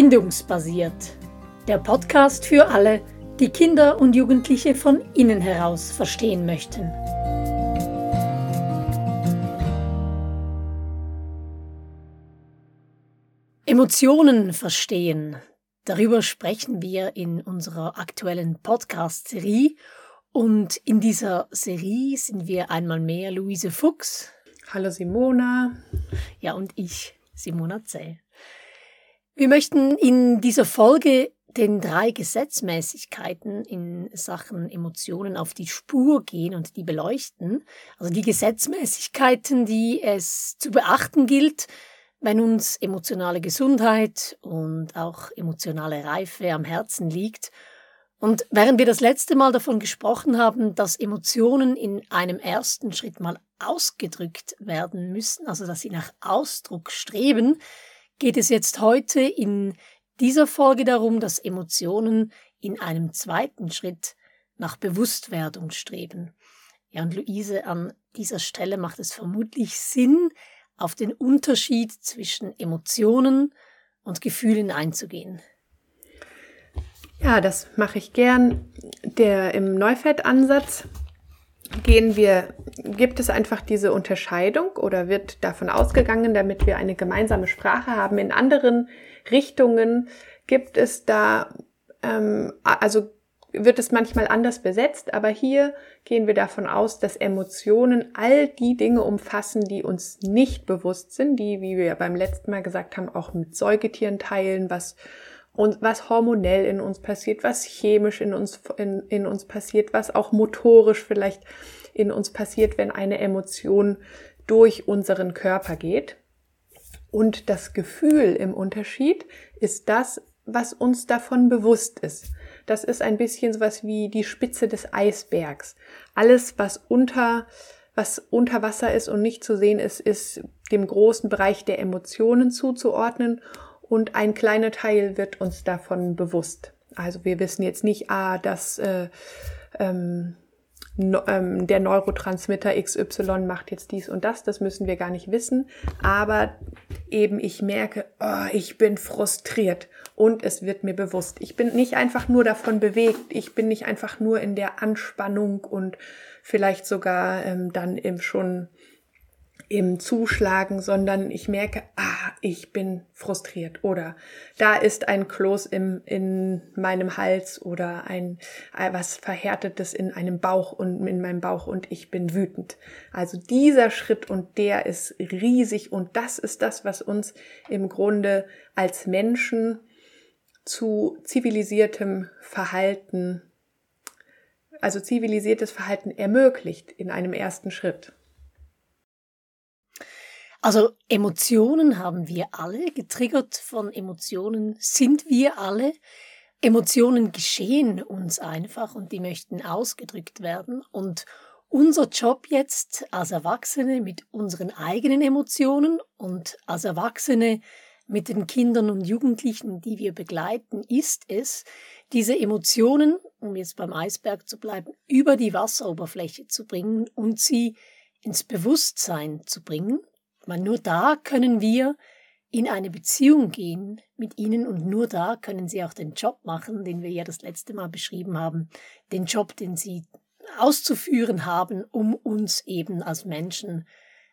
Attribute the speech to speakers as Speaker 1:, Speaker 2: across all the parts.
Speaker 1: Bindungsbasiert. Der Podcast für alle, die Kinder und Jugendliche von innen heraus verstehen möchten. Emotionen verstehen. Darüber sprechen wir in unserer aktuellen Podcast-Serie. Und in dieser Serie sind wir einmal mehr Luise Fuchs.
Speaker 2: Hallo Simona.
Speaker 1: Ja, und ich, Simona Zell. Wir möchten in dieser Folge den drei Gesetzmäßigkeiten in Sachen Emotionen auf die Spur gehen und die beleuchten. Also die Gesetzmäßigkeiten, die es zu beachten gilt, wenn uns emotionale Gesundheit und auch emotionale Reife am Herzen liegt. Und während wir das letzte Mal davon gesprochen haben, dass Emotionen in einem ersten Schritt mal ausgedrückt werden müssen, also dass sie nach Ausdruck streben, geht es jetzt heute in dieser Folge darum, dass Emotionen in einem zweiten Schritt nach Bewusstwerdung streben. Ja, und Luise, an dieser Stelle macht es vermutlich Sinn, auf den Unterschied zwischen Emotionen und Gefühlen einzugehen.
Speaker 2: Ja, das mache ich gern. Der im Neufeld-Ansatz gehen wir, gibt es einfach diese Unterscheidung oder wird davon ausgegangen, damit wir eine gemeinsame Sprache haben. In anderen Richtungen gibt es da, ähm, also wird es manchmal anders besetzt, aber hier gehen wir davon aus, dass Emotionen all die Dinge umfassen, die uns nicht bewusst sind, die, wie wir beim letzten Mal gesagt haben, auch mit Säugetieren teilen, was und was hormonell in uns passiert, was chemisch in uns, in, in uns passiert, was auch motorisch vielleicht in uns passiert, wenn eine Emotion durch unseren Körper geht. Und das Gefühl im Unterschied ist das, was uns davon bewusst ist. Das ist ein bisschen sowas wie die Spitze des Eisbergs. Alles, was unter, was unter Wasser ist und nicht zu sehen ist, ist dem großen Bereich der Emotionen zuzuordnen und ein kleiner Teil wird uns davon bewusst. Also wir wissen jetzt nicht, ah, dass äh, ähm, no, ähm, der Neurotransmitter XY macht jetzt dies und das, das müssen wir gar nicht wissen. Aber eben ich merke, oh, ich bin frustriert und es wird mir bewusst. Ich bin nicht einfach nur davon bewegt, ich bin nicht einfach nur in der Anspannung und vielleicht sogar ähm, dann eben schon im Zuschlagen, sondern ich merke, ah, ich bin frustriert oder da ist ein Kloß im, in meinem Hals oder ein äh, was Verhärtetes in einem Bauch und in meinem Bauch und ich bin wütend. Also dieser Schritt und der ist riesig und das ist das, was uns im Grunde als Menschen zu zivilisiertem Verhalten, also zivilisiertes Verhalten ermöglicht in einem ersten Schritt.
Speaker 1: Also Emotionen haben wir alle, getriggert von Emotionen sind wir alle. Emotionen geschehen uns einfach und die möchten ausgedrückt werden. Und unser Job jetzt als Erwachsene mit unseren eigenen Emotionen und als Erwachsene mit den Kindern und Jugendlichen, die wir begleiten, ist es, diese Emotionen, um jetzt beim Eisberg zu bleiben, über die Wasseroberfläche zu bringen und sie ins Bewusstsein zu bringen, weil nur da können wir in eine Beziehung gehen mit ihnen und nur da können sie auch den Job machen, den wir ja das letzte Mal beschrieben haben, den Job, den sie auszuführen haben, um uns eben als Menschen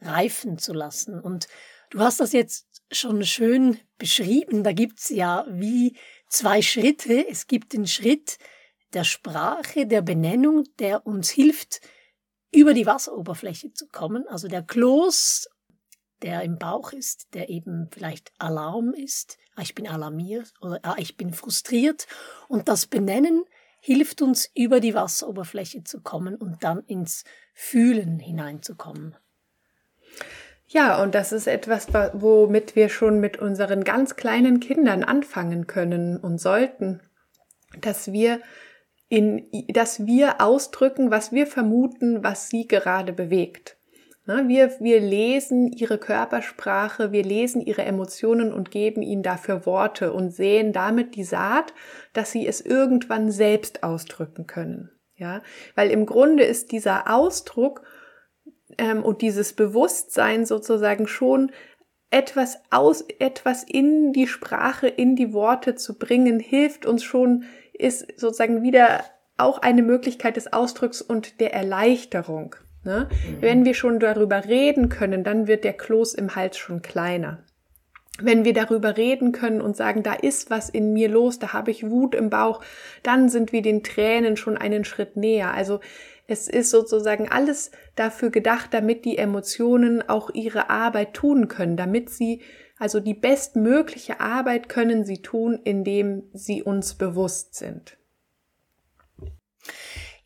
Speaker 1: reifen zu lassen. Und du hast das jetzt schon schön beschrieben. Da gibt's ja wie zwei Schritte. Es gibt den Schritt der Sprache, der Benennung, der uns hilft, über die Wasseroberfläche zu kommen. Also der Kloß der im Bauch ist, der eben vielleicht Alarm ist, ah, ich bin alarmiert oder ah, ich bin frustriert. Und das Benennen hilft uns, über die Wasseroberfläche zu kommen und dann ins Fühlen hineinzukommen.
Speaker 2: Ja, und das ist etwas, womit wir schon mit unseren ganz kleinen Kindern anfangen können und sollten, dass wir in, dass wir ausdrücken, was wir vermuten, was sie gerade bewegt. Ne, wir, wir lesen ihre Körpersprache, wir lesen ihre Emotionen und geben ihnen dafür Worte und sehen damit die Saat, dass sie es irgendwann selbst ausdrücken können. Ja, weil im Grunde ist dieser Ausdruck ähm, und dieses Bewusstsein sozusagen schon etwas aus, etwas in die Sprache, in die Worte zu bringen, hilft uns schon, ist sozusagen wieder auch eine Möglichkeit des Ausdrucks und der Erleichterung. Ne? Mhm. Wenn wir schon darüber reden können, dann wird der Kloß im Hals schon kleiner. Wenn wir darüber reden können und sagen, da ist was in mir los, da habe ich Wut im Bauch, dann sind wir den Tränen schon einen Schritt näher. Also es ist sozusagen alles dafür gedacht, damit die Emotionen auch ihre Arbeit tun können, damit sie, also die bestmögliche Arbeit können sie tun, indem sie uns bewusst sind.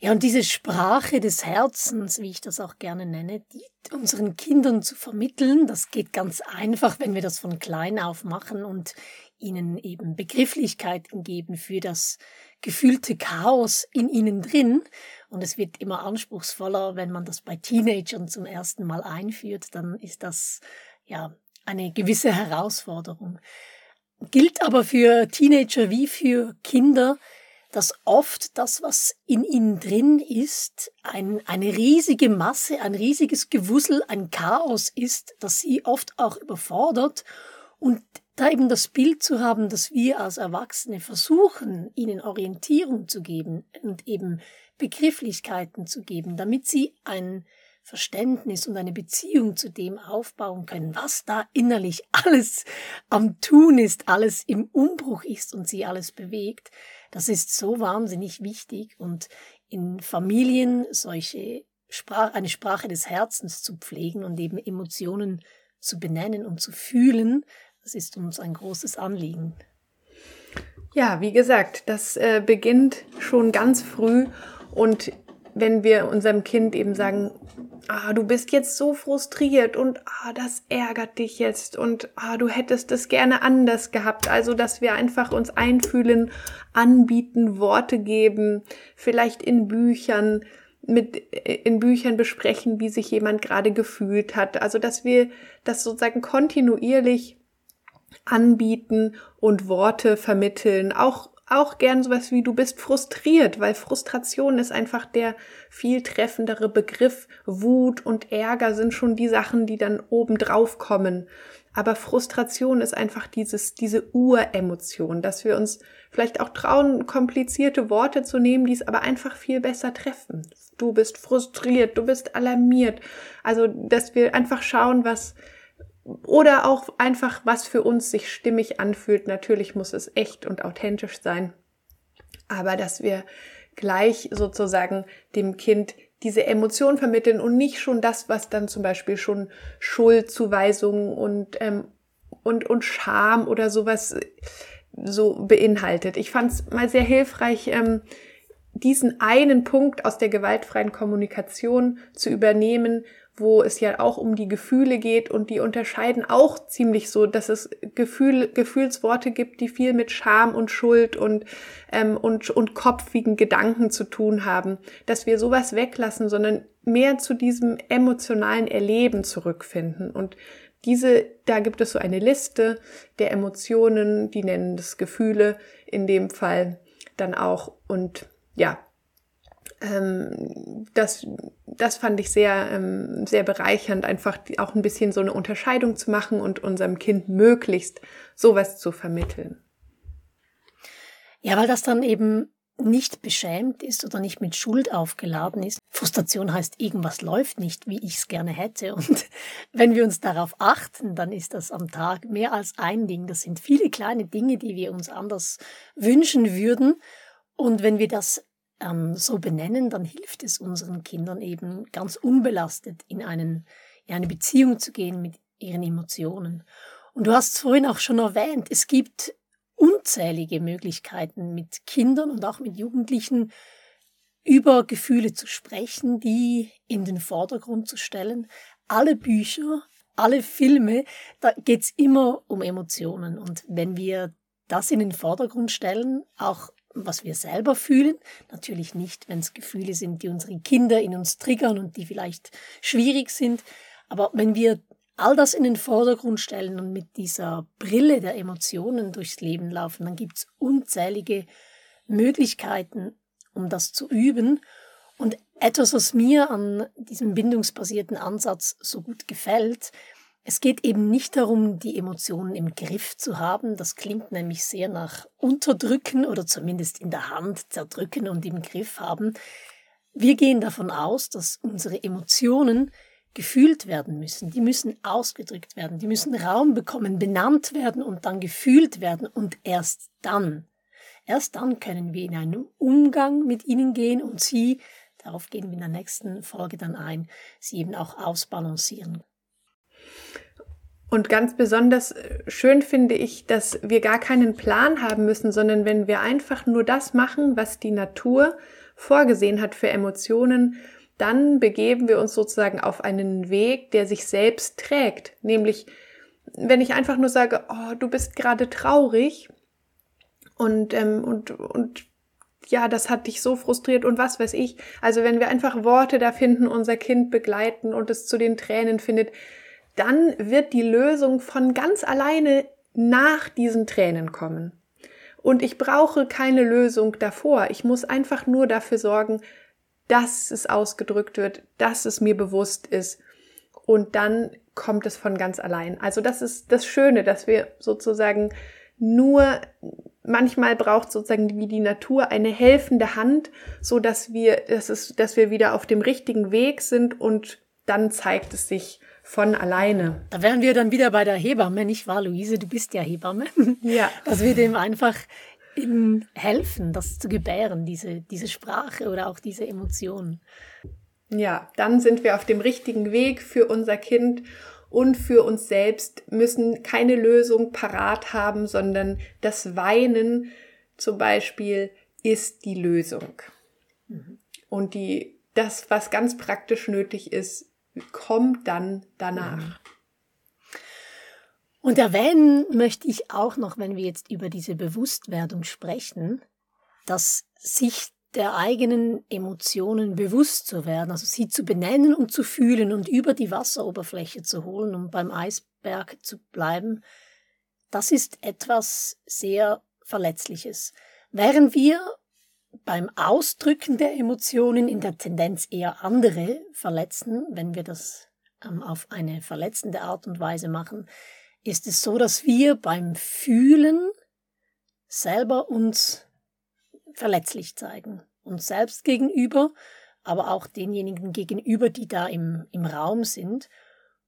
Speaker 1: Ja, und diese Sprache des Herzens, wie ich das auch gerne nenne, die unseren Kindern zu vermitteln, das geht ganz einfach, wenn wir das von klein auf machen und ihnen eben Begrifflichkeiten geben für das gefühlte Chaos in ihnen drin. Und es wird immer anspruchsvoller, wenn man das bei Teenagern zum ersten Mal einführt, dann ist das ja eine gewisse Herausforderung. Gilt aber für Teenager wie für Kinder, dass oft das, was in ihnen drin ist, ein, eine riesige Masse, ein riesiges Gewusel, ein Chaos ist, das sie oft auch überfordert. Und da eben das Bild zu haben, dass wir als Erwachsene versuchen, ihnen Orientierung zu geben und eben Begrifflichkeiten zu geben, damit sie ein Verständnis und eine Beziehung zu dem aufbauen können, was da innerlich alles am Tun ist, alles im Umbruch ist und sie alles bewegt, das ist so wahnsinnig wichtig und in Familien solche Sprache, eine Sprache des Herzens zu pflegen und eben Emotionen zu benennen und zu fühlen, das ist uns ein großes Anliegen.
Speaker 2: Ja, wie gesagt, das äh, beginnt schon ganz früh und wenn wir unserem Kind eben sagen, ah, du bist jetzt so frustriert und ah, das ärgert dich jetzt und ah, du hättest es gerne anders gehabt. Also, dass wir einfach uns einfühlen, anbieten, Worte geben, vielleicht in Büchern mit in Büchern besprechen, wie sich jemand gerade gefühlt hat. Also, dass wir das sozusagen kontinuierlich anbieten und Worte vermitteln, auch auch gern sowas wie du bist frustriert, weil Frustration ist einfach der viel treffendere Begriff. Wut und Ärger sind schon die Sachen, die dann oben drauf kommen. Aber Frustration ist einfach dieses, diese Uremotion, dass wir uns vielleicht auch trauen, komplizierte Worte zu nehmen, die es aber einfach viel besser treffen. Du bist frustriert, du bist alarmiert. Also, dass wir einfach schauen, was, oder auch einfach, was für uns sich stimmig anfühlt. Natürlich muss es echt und authentisch sein. Aber dass wir gleich sozusagen dem Kind diese Emotion vermitteln und nicht schon das, was dann zum Beispiel schon Schuldzuweisungen und, ähm, und, und Scham oder sowas so beinhaltet. Ich fand es mal sehr hilfreich, ähm, diesen einen Punkt aus der gewaltfreien Kommunikation zu übernehmen wo es ja auch um die Gefühle geht und die unterscheiden auch ziemlich so, dass es Gefühl, Gefühlsworte gibt, die viel mit Scham und Schuld und, ähm, und, und kopfigen Gedanken zu tun haben, dass wir sowas weglassen, sondern mehr zu diesem emotionalen Erleben zurückfinden. Und diese, da gibt es so eine Liste der Emotionen, die nennen das Gefühle in dem Fall dann auch. Und ja, ähm, das, das fand ich sehr, ähm, sehr bereichernd, einfach auch ein bisschen so eine Unterscheidung zu machen und unserem Kind möglichst sowas zu vermitteln.
Speaker 1: Ja, weil das dann eben nicht beschämt ist oder nicht mit Schuld aufgeladen ist. Frustration heißt, irgendwas läuft nicht, wie ich es gerne hätte. Und wenn wir uns darauf achten, dann ist das am Tag mehr als ein Ding. Das sind viele kleine Dinge, die wir uns anders wünschen würden. Und wenn wir das ähm, so benennen, dann hilft es unseren Kindern eben ganz unbelastet in, einen, in eine Beziehung zu gehen mit ihren Emotionen. Und du hast es vorhin auch schon erwähnt, es gibt unzählige Möglichkeiten mit Kindern und auch mit Jugendlichen über Gefühle zu sprechen, die in den Vordergrund zu stellen. Alle Bücher, alle Filme, da geht's immer um Emotionen. Und wenn wir das in den Vordergrund stellen, auch was wir selber fühlen. Natürlich nicht, wenn es Gefühle sind, die unsere Kinder in uns triggern und die vielleicht schwierig sind. Aber wenn wir all das in den Vordergrund stellen und mit dieser Brille der Emotionen durchs Leben laufen, dann gibt es unzählige Möglichkeiten, um das zu üben. Und etwas, was mir an diesem bindungsbasierten Ansatz so gut gefällt, Es geht eben nicht darum, die Emotionen im Griff zu haben. Das klingt nämlich sehr nach Unterdrücken oder zumindest in der Hand zerdrücken und im Griff haben. Wir gehen davon aus, dass unsere Emotionen gefühlt werden müssen. Die müssen ausgedrückt werden. Die müssen Raum bekommen, benannt werden und dann gefühlt werden. Und erst dann, erst dann können wir in einen Umgang mit ihnen gehen und sie, darauf gehen wir in der nächsten Folge dann ein, sie eben auch ausbalancieren.
Speaker 2: Und ganz besonders äh, schön finde ich, dass wir gar keinen Plan haben müssen, sondern wenn wir einfach nur das machen, was die Natur vorgesehen hat für Emotionen, dann begeben wir uns sozusagen auf einen Weg, der sich selbst trägt. Nämlich, wenn ich einfach nur sage, oh, du bist gerade traurig und, ähm, und, und ja, das hat dich so frustriert und was weiß ich. Also wenn wir einfach Worte da finden, unser Kind begleiten und es zu den Tränen findet, dann wird die Lösung von ganz alleine nach diesen Tränen kommen. Und ich brauche keine Lösung davor. Ich muss einfach nur dafür sorgen, dass es ausgedrückt wird, dass es mir bewusst ist. Und dann kommt es von ganz allein. Also das ist das Schöne, dass wir sozusagen nur manchmal braucht sozusagen wie die Natur eine helfende Hand, so dass wir, dass es, dass wir wieder auf dem richtigen Weg sind und dann zeigt es sich von alleine.
Speaker 1: Da wären wir dann wieder bei der Hebamme, nicht wahr, Luise? Du bist ja Hebamme.
Speaker 2: Ja.
Speaker 1: Dass wir dem einfach eben helfen, das zu gebären, diese, diese Sprache oder auch diese Emotionen.
Speaker 2: Ja, dann sind wir auf dem richtigen Weg für unser Kind und für uns selbst, müssen keine Lösung parat haben, sondern das Weinen zum Beispiel ist die Lösung. Mhm. Und die, das, was ganz praktisch nötig ist, kommt dann danach.
Speaker 1: Und erwähnen möchte ich auch noch, wenn wir jetzt über diese Bewusstwerdung sprechen, dass sich der eigenen Emotionen bewusst zu werden, also sie zu benennen und zu fühlen und über die Wasseroberfläche zu holen, um beim Eisberg zu bleiben, das ist etwas sehr Verletzliches. Während wir beim Ausdrücken der Emotionen in der Tendenz eher andere verletzen, wenn wir das ähm, auf eine verletzende Art und Weise machen, ist es so, dass wir beim Fühlen selber uns verletzlich zeigen. Uns selbst gegenüber, aber auch denjenigen gegenüber, die da im, im Raum sind.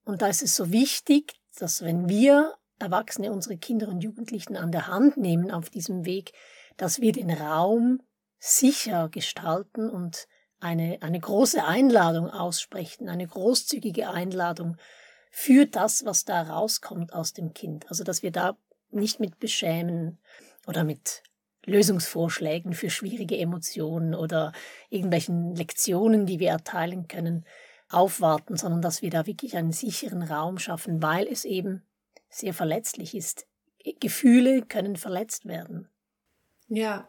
Speaker 1: Und da ist es so wichtig, dass wenn wir Erwachsene unsere Kinder und Jugendlichen an der Hand nehmen auf diesem Weg, dass wir den Raum sicher gestalten und eine, eine große Einladung aussprechen, eine großzügige Einladung für das, was da rauskommt aus dem Kind. Also, dass wir da nicht mit Beschämen oder mit Lösungsvorschlägen für schwierige Emotionen oder irgendwelchen Lektionen, die wir erteilen können, aufwarten, sondern dass wir da wirklich einen sicheren Raum schaffen, weil es eben sehr verletzlich ist. Gefühle können verletzt werden.
Speaker 2: Ja,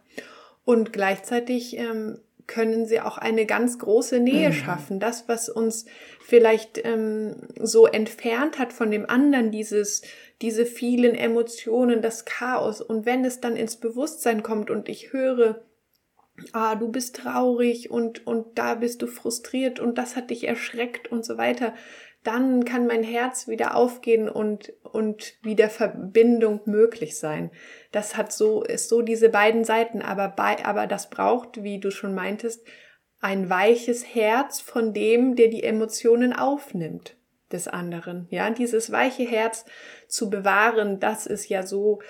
Speaker 2: und gleichzeitig ähm, können sie auch eine ganz große Nähe mhm. schaffen. Das, was uns vielleicht ähm, so entfernt hat von dem anderen, dieses, diese vielen Emotionen, das Chaos. Und wenn es dann ins Bewusstsein kommt und ich höre, ah, du bist traurig und, und da bist du frustriert und das hat dich erschreckt und so weiter, dann kann mein Herz wieder aufgehen und, und wieder Verbindung möglich sein. Das hat so, ist so diese beiden Seiten, aber bei, aber das braucht, wie du schon meintest, ein weiches Herz von dem, der die Emotionen aufnimmt des anderen. Ja, dieses weiche Herz zu bewahren, das ist ja so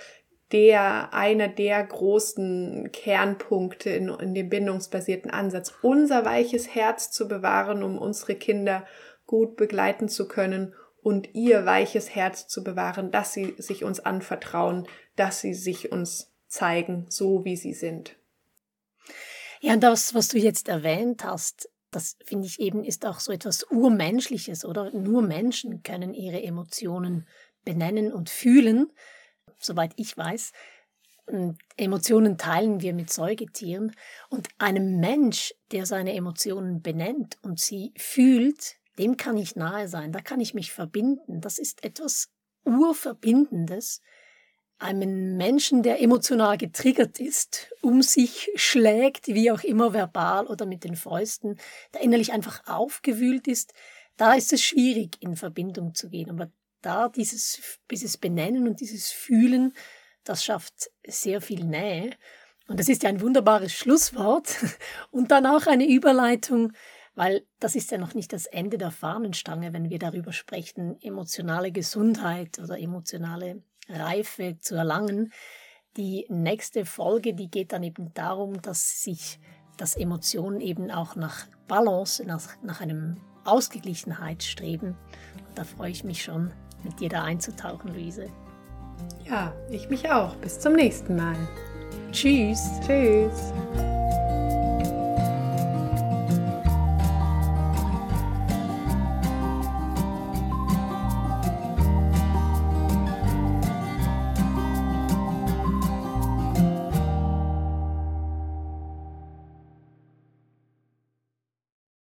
Speaker 2: der, einer der großen Kernpunkte in, in dem bindungsbasierten Ansatz. Unser weiches Herz zu bewahren, um unsere Kinder gut begleiten zu können und ihr weiches Herz zu bewahren, dass sie sich uns anvertrauen, dass sie sich uns zeigen, so wie sie sind.
Speaker 1: Ja, und das, was du jetzt erwähnt hast, das finde ich eben ist auch so etwas Urmenschliches, oder? Nur Menschen können ihre Emotionen benennen und fühlen, soweit ich weiß. Emotionen teilen wir mit Säugetieren und einem Mensch, der seine Emotionen benennt und sie fühlt, dem kann ich nahe sein, da kann ich mich verbinden. Das ist etwas Urverbindendes. Einem Menschen, der emotional getriggert ist, um sich schlägt, wie auch immer verbal oder mit den Fäusten, der innerlich einfach aufgewühlt ist, da ist es schwierig, in Verbindung zu gehen. Aber da dieses, dieses Benennen und dieses Fühlen, das schafft sehr viel Nähe. Und das ist ja ein wunderbares Schlusswort und dann auch eine Überleitung, weil das ist ja noch nicht das Ende der Fahnenstange, wenn wir darüber sprechen, emotionale Gesundheit oder emotionale Reife zu erlangen. Die nächste Folge, die geht dann eben darum, dass sich das Emotionen eben auch nach Balance, nach, nach einem Ausgeglichenheit streben. Und da freue ich mich schon, mit dir da einzutauchen, Luise.
Speaker 2: Ja, ich mich auch. Bis zum nächsten Mal.
Speaker 1: Tschüss.
Speaker 2: Tschüss.